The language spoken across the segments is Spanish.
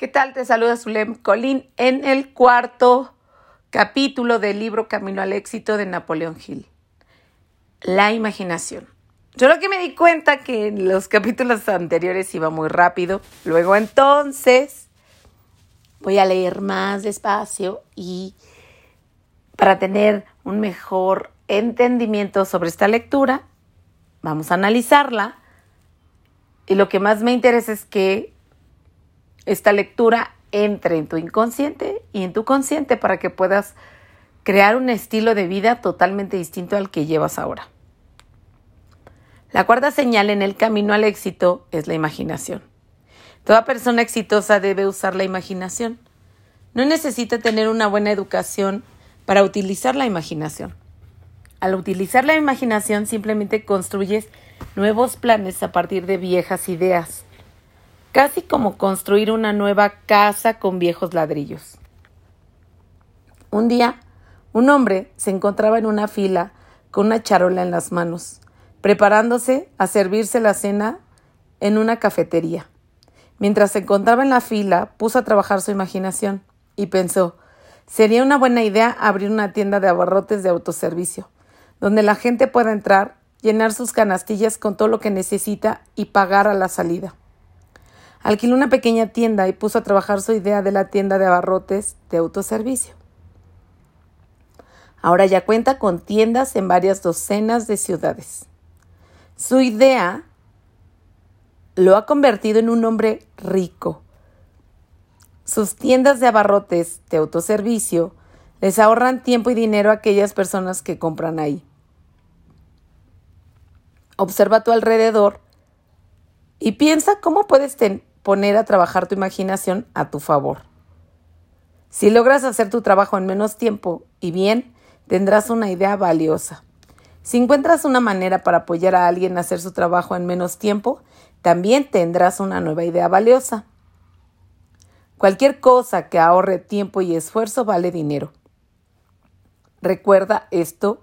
¿Qué tal? Te saluda Zulem Colín en el cuarto capítulo del libro Camino al éxito de Napoleón Hill. La imaginación. Yo lo que me di cuenta que en los capítulos anteriores iba muy rápido. Luego entonces voy a leer más despacio y para tener un mejor entendimiento sobre esta lectura, vamos a analizarla. Y lo que más me interesa es que esta lectura entre en tu inconsciente y en tu consciente para que puedas crear un estilo de vida totalmente distinto al que llevas ahora. La cuarta señal en el camino al éxito es la imaginación. Toda persona exitosa debe usar la imaginación. No necesita tener una buena educación para utilizar la imaginación. Al utilizar la imaginación simplemente construyes nuevos planes a partir de viejas ideas casi como construir una nueva casa con viejos ladrillos. Un día, un hombre se encontraba en una fila con una charola en las manos, preparándose a servirse la cena en una cafetería. Mientras se encontraba en la fila, puso a trabajar su imaginación y pensó, sería una buena idea abrir una tienda de abarrotes de autoservicio, donde la gente pueda entrar, llenar sus canastillas con todo lo que necesita y pagar a la salida. Alquiló una pequeña tienda y puso a trabajar su idea de la tienda de abarrotes de autoservicio. Ahora ya cuenta con tiendas en varias docenas de ciudades. Su idea lo ha convertido en un hombre rico. Sus tiendas de abarrotes de autoservicio les ahorran tiempo y dinero a aquellas personas que compran ahí. Observa a tu alrededor y piensa cómo puedes poner a trabajar tu imaginación a tu favor. Si logras hacer tu trabajo en menos tiempo y bien, tendrás una idea valiosa. Si encuentras una manera para apoyar a alguien a hacer su trabajo en menos tiempo, también tendrás una nueva idea valiosa. Cualquier cosa que ahorre tiempo y esfuerzo vale dinero. Recuerda esto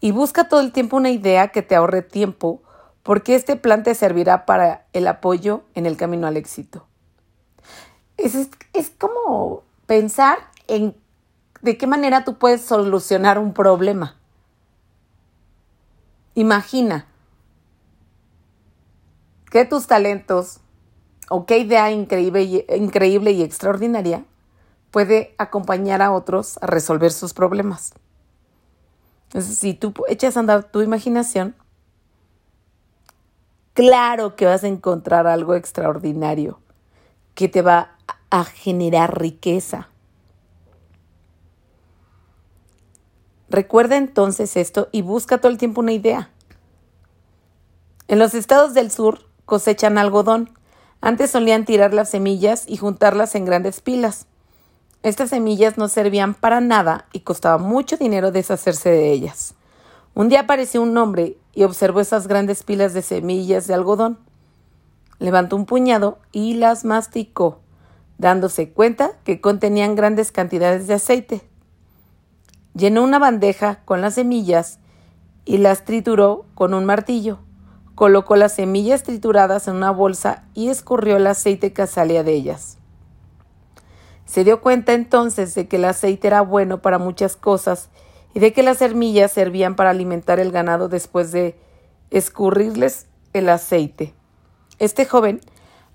y busca todo el tiempo una idea que te ahorre tiempo porque este plan te servirá para el apoyo en el camino al éxito. Es, es como pensar en de qué manera tú puedes solucionar un problema. Imagina que tus talentos o qué idea increíble y, increíble y extraordinaria puede acompañar a otros a resolver sus problemas. Entonces, si tú echas a andar tu imaginación, claro que vas a encontrar algo extraordinario que te va a generar riqueza. Recuerda entonces esto y busca todo el tiempo una idea. En los estados del sur cosechan algodón. Antes solían tirar las semillas y juntarlas en grandes pilas. Estas semillas no servían para nada y costaba mucho dinero deshacerse de ellas. Un día apareció un hombre y observó esas grandes pilas de semillas de algodón. Levantó un puñado y las masticó, dándose cuenta que contenían grandes cantidades de aceite. Llenó una bandeja con las semillas y las trituró con un martillo. Colocó las semillas trituradas en una bolsa y escurrió el aceite que salía de ellas. Se dio cuenta entonces de que el aceite era bueno para muchas cosas y de que las semillas servían para alimentar el ganado después de escurrirles el aceite. Este joven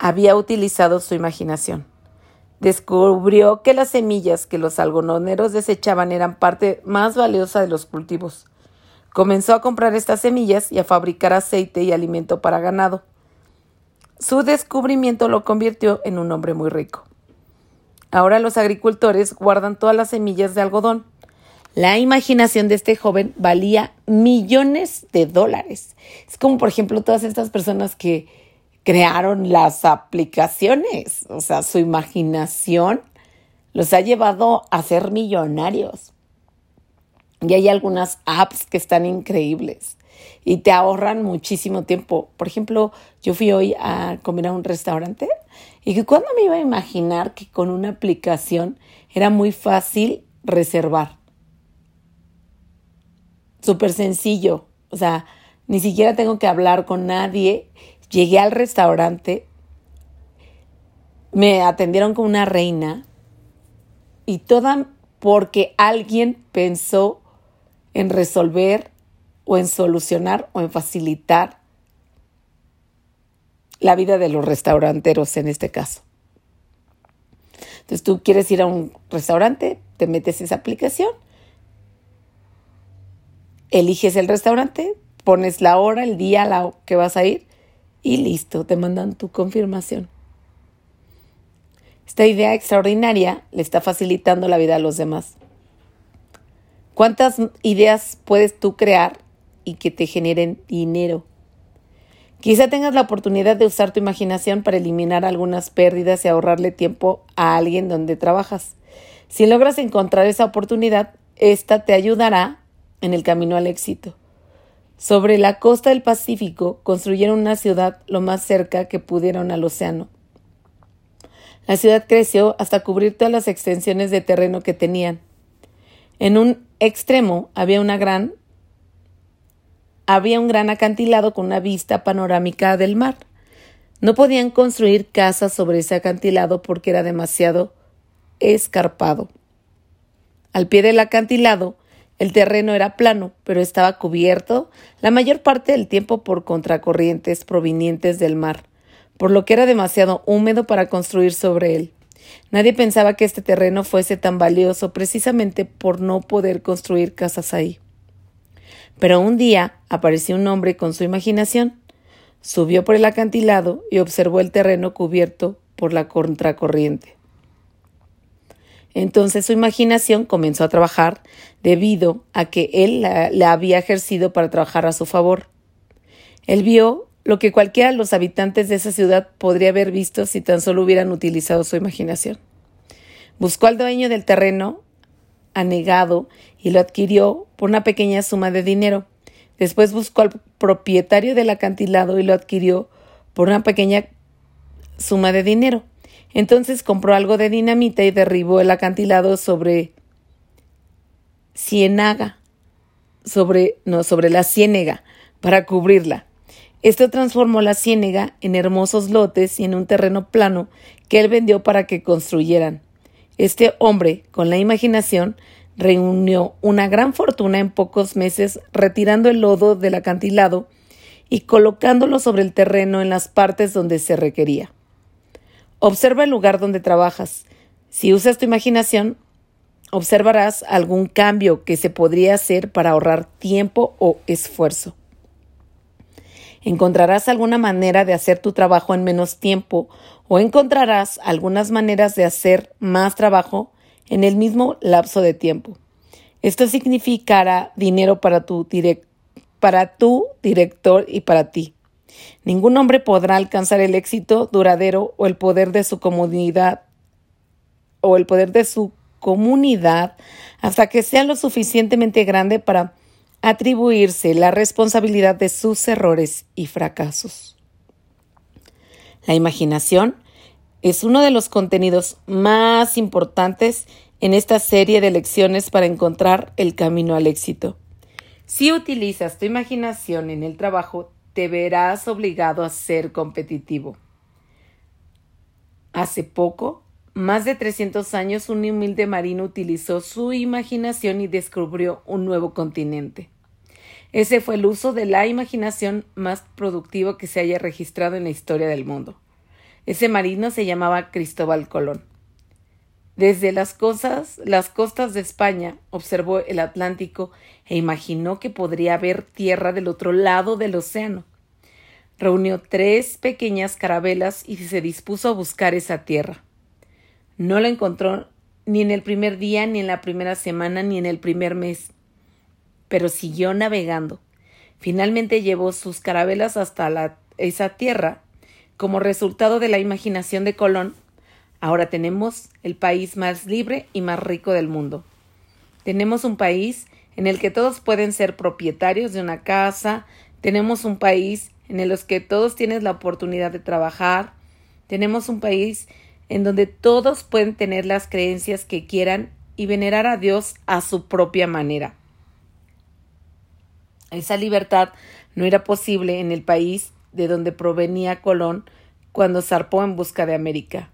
había utilizado su imaginación. Descubrió que las semillas que los algodoneros desechaban eran parte más valiosa de los cultivos. Comenzó a comprar estas semillas y a fabricar aceite y alimento para ganado. Su descubrimiento lo convirtió en un hombre muy rico. Ahora los agricultores guardan todas las semillas de algodón la imaginación de este joven valía millones de dólares. Es como, por ejemplo, todas estas personas que crearon las aplicaciones. O sea, su imaginación los ha llevado a ser millonarios. Y hay algunas apps que están increíbles y te ahorran muchísimo tiempo. Por ejemplo, yo fui hoy a comer a un restaurante y que cuando me iba a imaginar que con una aplicación era muy fácil reservar súper sencillo. O sea, ni siquiera tengo que hablar con nadie. Llegué al restaurante, me atendieron como una reina y toda porque alguien pensó en resolver o en solucionar o en facilitar la vida de los restauranteros en este caso. Entonces tú quieres ir a un restaurante, te metes esa aplicación, eliges el restaurante, pones la hora, el día la que vas a ir y listo, te mandan tu confirmación. Esta idea extraordinaria le está facilitando la vida a los demás. ¿Cuántas ideas puedes tú crear y que te generen dinero? Quizá tengas la oportunidad de usar tu imaginación para eliminar algunas pérdidas y ahorrarle tiempo a alguien donde trabajas. Si logras encontrar esa oportunidad, esta te ayudará en el camino al éxito. Sobre la costa del Pacífico construyeron una ciudad lo más cerca que pudieron al océano. La ciudad creció hasta cubrir todas las extensiones de terreno que tenían. En un extremo había una gran había un gran acantilado con una vista panorámica del mar. No podían construir casas sobre ese acantilado porque era demasiado escarpado. Al pie del acantilado el terreno era plano, pero estaba cubierto la mayor parte del tiempo por contracorrientes provenientes del mar por lo que era demasiado húmedo para construir sobre él. Nadie pensaba que este terreno fuese tan valioso precisamente por no poder construir casas ahí. Pero un día apareció un hombre con su imaginación. Subió por el acantilado y observó el terreno cubierto por la contracorriente. Entonces su imaginación comenzó a trabajar debido a que él la, había ejercido para trabajar a su favor. Él vio lo que cualquiera de los habitantes de esa ciudad podría haber visto si tan solo hubieran utilizado su imaginación. Buscó al dueño del terreno anegado y lo adquirió por una pequeña suma de dinero. Después buscó al propietario del acantilado y lo adquirió por una pequeña suma de dinero. Entonces compró algo de dinamita y derribó el acantilado sobre ciénaga, sobre no, sobre la ciénega para cubrirla. Esto transformó la ciénega en hermosos lotes y en un terreno plano que él vendió para que construyeran. Este hombre, con la imaginación, reunió una gran fortuna en pocos meses, retirando el lodo del acantilado y colocándolo sobre el terreno en las partes donde se requería. Observa el lugar donde trabajas. Si usas tu imaginación, observarás algún cambio que se podría hacer para ahorrar tiempo o esfuerzo. Encontrarás alguna manera de hacer tu trabajo en menos tiempo o encontrarás algunas maneras de hacer más trabajo en el mismo lapso de tiempo. Esto significará dinero para tu, director y para ti. Ningún hombre podrá alcanzar el éxito duradero o el poder de su comunidad o el poder de su comunidad hasta que sea lo suficientemente grande para atribuirse la responsabilidad de sus errores y fracasos. La imaginación es uno de los contenidos más importantes en esta serie de lecciones para encontrar el camino al éxito. Si utilizas tu imaginación en el trabajo, te verás obligado a ser competitivo. Hace poco, más de 300 años, un humilde marino utilizó su imaginación y descubrió un nuevo continente. Ese fue el uso de la imaginación más productivo que se haya registrado en la historia del mundo. Ese marino se llamaba Cristóbal Colón. Desde las las costas de España observó el Atlántico e imaginó que podría haber tierra del otro lado del océano. Reunió tres pequeñas carabelas y se dispuso a buscar esa tierra. No la encontró ni en el primer día, ni en la primera semana, ni en el primer mes pero siguió navegando. Finalmente llevó sus carabelas hasta esa tierra. Como resultado de la imaginación de Colón, ahora tenemos el país más libre y más rico del mundo. Tenemos un país en el que todos pueden ser propietarios de una casa, tenemos un país en el que todos tienen la oportunidad de trabajar, tenemos un país en donde todos pueden tener las creencias que quieran y venerar a Dios a su propia manera. Esa libertad no era posible en el país de donde provenía Colón cuando zarpó en busca de América.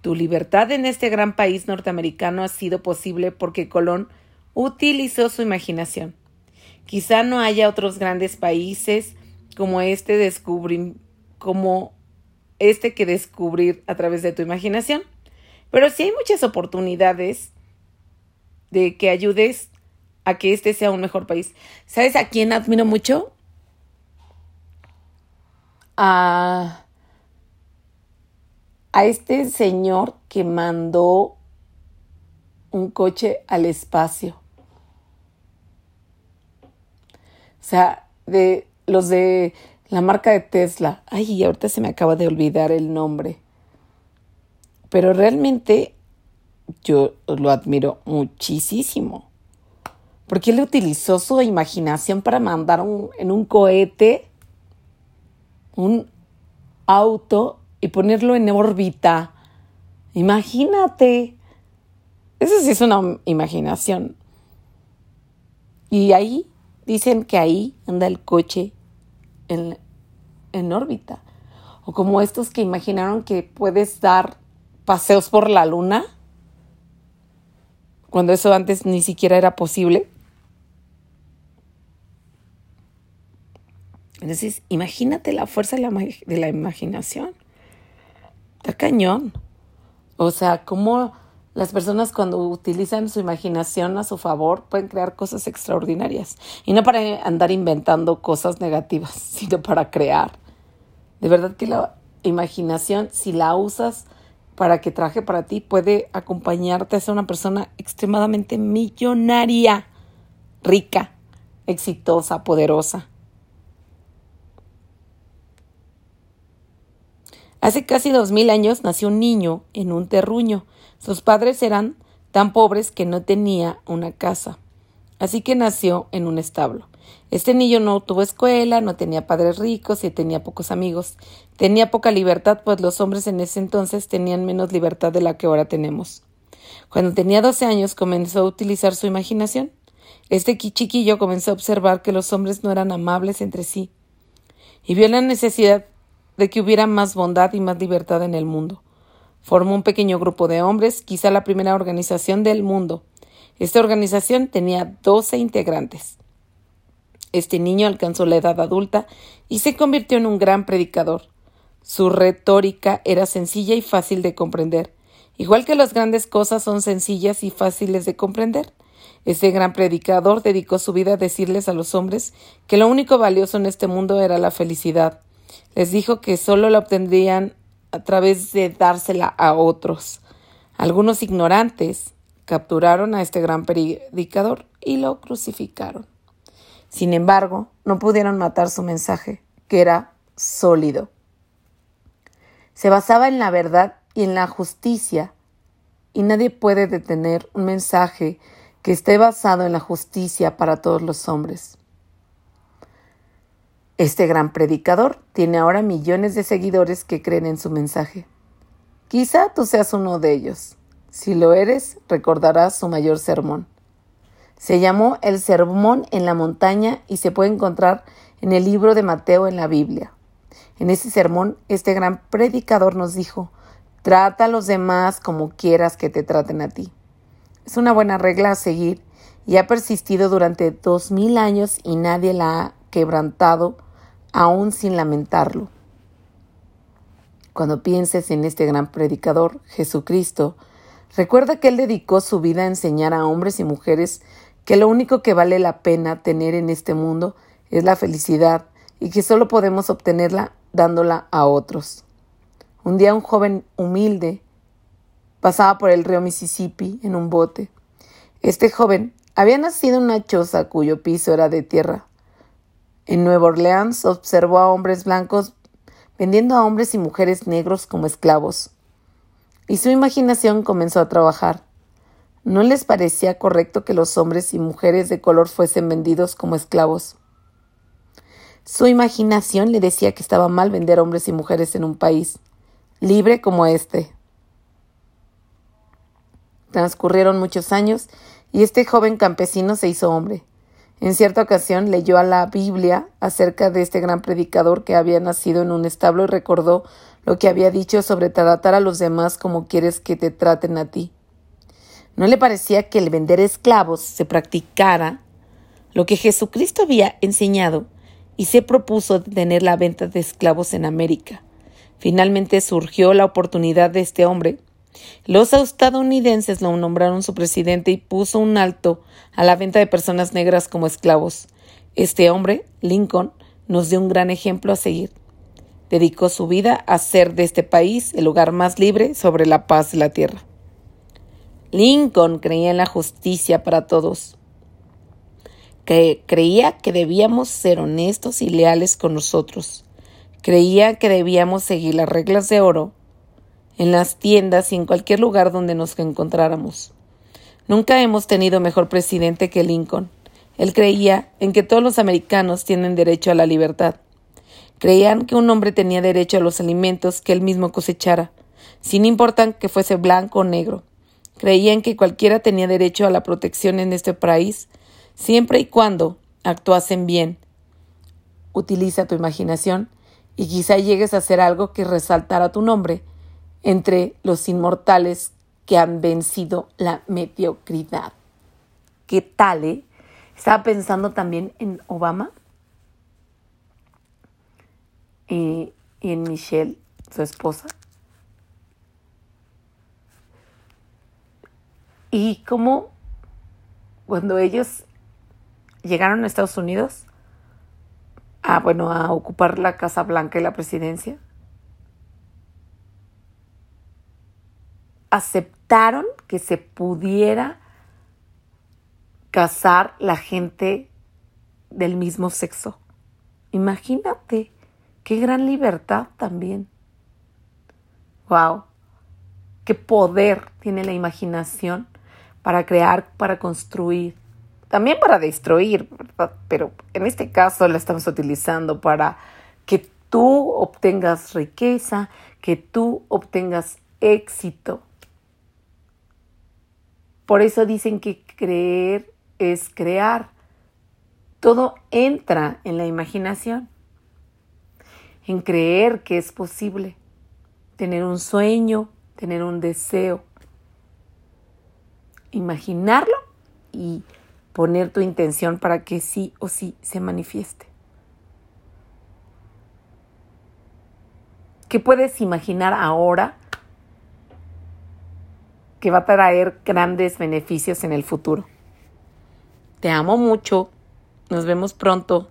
Tu libertad en este gran país norteamericano ha sido posible porque Colón utilizó su imaginación. Quizá no haya otros grandes países como este como este que descubrir a través de tu imaginación, pero sí hay muchas oportunidades de que ayudes a que este sea un mejor país. ¿Sabes a quién admiro mucho? A a este señor que mandó un coche al espacio. O sea, de los de la marca de Tesla. Ay, ahorita se me acaba de olvidar el nombre. Pero realmente yo lo admiro muchísimo. Porque él utilizó su imaginación para mandar un, en un cohete un auto y ponerlo en órbita. Imagínate. Eso sí es una imaginación. Y ahí dicen que ahí anda el coche en, en órbita. O como estos que imaginaron que puedes dar paseos por la luna, cuando eso antes ni siquiera era posible. Entonces, imagínate la fuerza de la, de la imaginación. Está cañón. O sea, cómo las personas cuando utilizan su imaginación a su favor pueden crear cosas extraordinarias. Y no para andar inventando cosas negativas, sino para crear. De verdad que la imaginación, si la usas para que traje para ti, puede acompañarte a ser una persona extremadamente millonaria, rica, exitosa, poderosa. Hace casi dos mil años nació un niño en un terruño. Sus padres eran tan pobres que no tenía una casa. Así que nació en un establo. Este niño no tuvo escuela, no tenía padres ricos y tenía pocos amigos. Tenía poca libertad, pues los hombres en ese entonces tenían menos libertad de la que ahora tenemos. Cuando tenía doce años comenzó a utilizar su imaginación. Este chiquillo comenzó a observar que los hombres no eran amables entre sí y vio la necesidad de que hubiera más bondad y más libertad en el mundo. Formó un pequeño grupo de hombres, quizá la primera organización del mundo. Esta organización tenía doce integrantes. Este niño alcanzó la edad adulta y se convirtió en un gran predicador. Su retórica era sencilla y fácil de comprender, igual que las grandes cosas son sencillas y fáciles de comprender. Este gran predicador dedicó su vida a decirles a los hombres que lo único valioso en este mundo era la felicidad, les dijo que solo la obtendrían a través de dársela a otros. Algunos ignorantes capturaron a este gran predicador y lo crucificaron. Sin embargo, no pudieron matar su mensaje, que era sólido. Se basaba en la verdad y en la justicia, y nadie puede detener un mensaje que esté basado en la justicia para todos los hombres. Este gran predicador tiene ahora millones de seguidores que creen en su mensaje. Quizá tú seas uno de ellos. Si lo eres, recordarás su mayor sermón. Se llamó El Sermón en la Montaña y se puede encontrar en el libro de Mateo en la Biblia. En ese sermón, este gran predicador nos dijo, trata a los demás como quieras que te traten a ti. Es una buena regla a seguir y ha persistido durante dos mil años y nadie la ha quebrantado aún sin lamentarlo. Cuando pienses en este gran predicador, Jesucristo, recuerda que Él dedicó su vida a enseñar a hombres y mujeres que lo único que vale la pena tener en este mundo es la felicidad y que solo podemos obtenerla dándola a otros. Un día un joven humilde pasaba por el río Mississippi en un bote. Este joven había nacido en una choza cuyo piso era de tierra. En Nueva Orleans observó a hombres blancos vendiendo a hombres y mujeres negros como esclavos. Y su imaginación comenzó a trabajar. No les parecía correcto que los hombres y mujeres de color fuesen vendidos como esclavos. Su imaginación le decía que estaba mal vender hombres y mujeres en un país libre como este. Transcurrieron muchos años y este joven campesino se hizo hombre. En cierta ocasión leyó a la Biblia acerca de este gran predicador que había nacido en un establo y recordó lo que había dicho sobre tratar a los demás como quieres que te traten a ti. ¿No le parecía que el vender esclavos se practicara lo que Jesucristo había enseñado y se propuso detener la venta de esclavos en América? Finalmente surgió la oportunidad de este hombre. Los estadounidenses lo nombraron su presidente y puso un alto a la venta de personas negras como esclavos. Este hombre, Lincoln, nos dio un gran ejemplo a seguir. Dedicó su vida a hacer de este país el lugar más libre sobre la paz de la tierra. Lincoln creía en la justicia para todos. Creía que debíamos ser honestos y leales con nosotros. Creía que debíamos seguir las reglas de oro en las tiendas y en cualquier lugar donde nos encontráramos. Nunca hemos tenido mejor presidente que Lincoln. Él creía en que todos los americanos tienen derecho a la libertad. Creían que un hombre tenía derecho a los alimentos que él mismo cosechara, sin importar que fuese blanco o negro. Creían que cualquiera tenía derecho a la protección en este país, siempre y cuando actuasen bien. Utiliza tu imaginación y quizá llegues a hacer algo que resaltará tu nombre entre los inmortales que han vencido la mediocridad. ¿Qué tal, eh? Estaba pensando también en Obama y, en Michelle, su esposa. Y cómo cuando ellos llegaron a Estados Unidos, a, bueno, a ocupar la Casa Blanca y la presidencia, aceptaron que se pudiera casar la gente del mismo sexo. Imagínate, qué gran libertad también. Wow, qué poder tiene la imaginación para crear, para construir, también para destruir, pero en este caso la estamos utilizando para que tú obtengas riqueza, que tú obtengas éxito. Por eso dicen que creer es crear. Todo entra en la imaginación, en creer que es posible, tener un sueño, tener un deseo, imaginarlo y poner tu intención para que sí o sí se manifieste. ¿Qué puedes imaginar ahora que va a traer grandes beneficios en el futuro? Te amo mucho. Nos vemos pronto.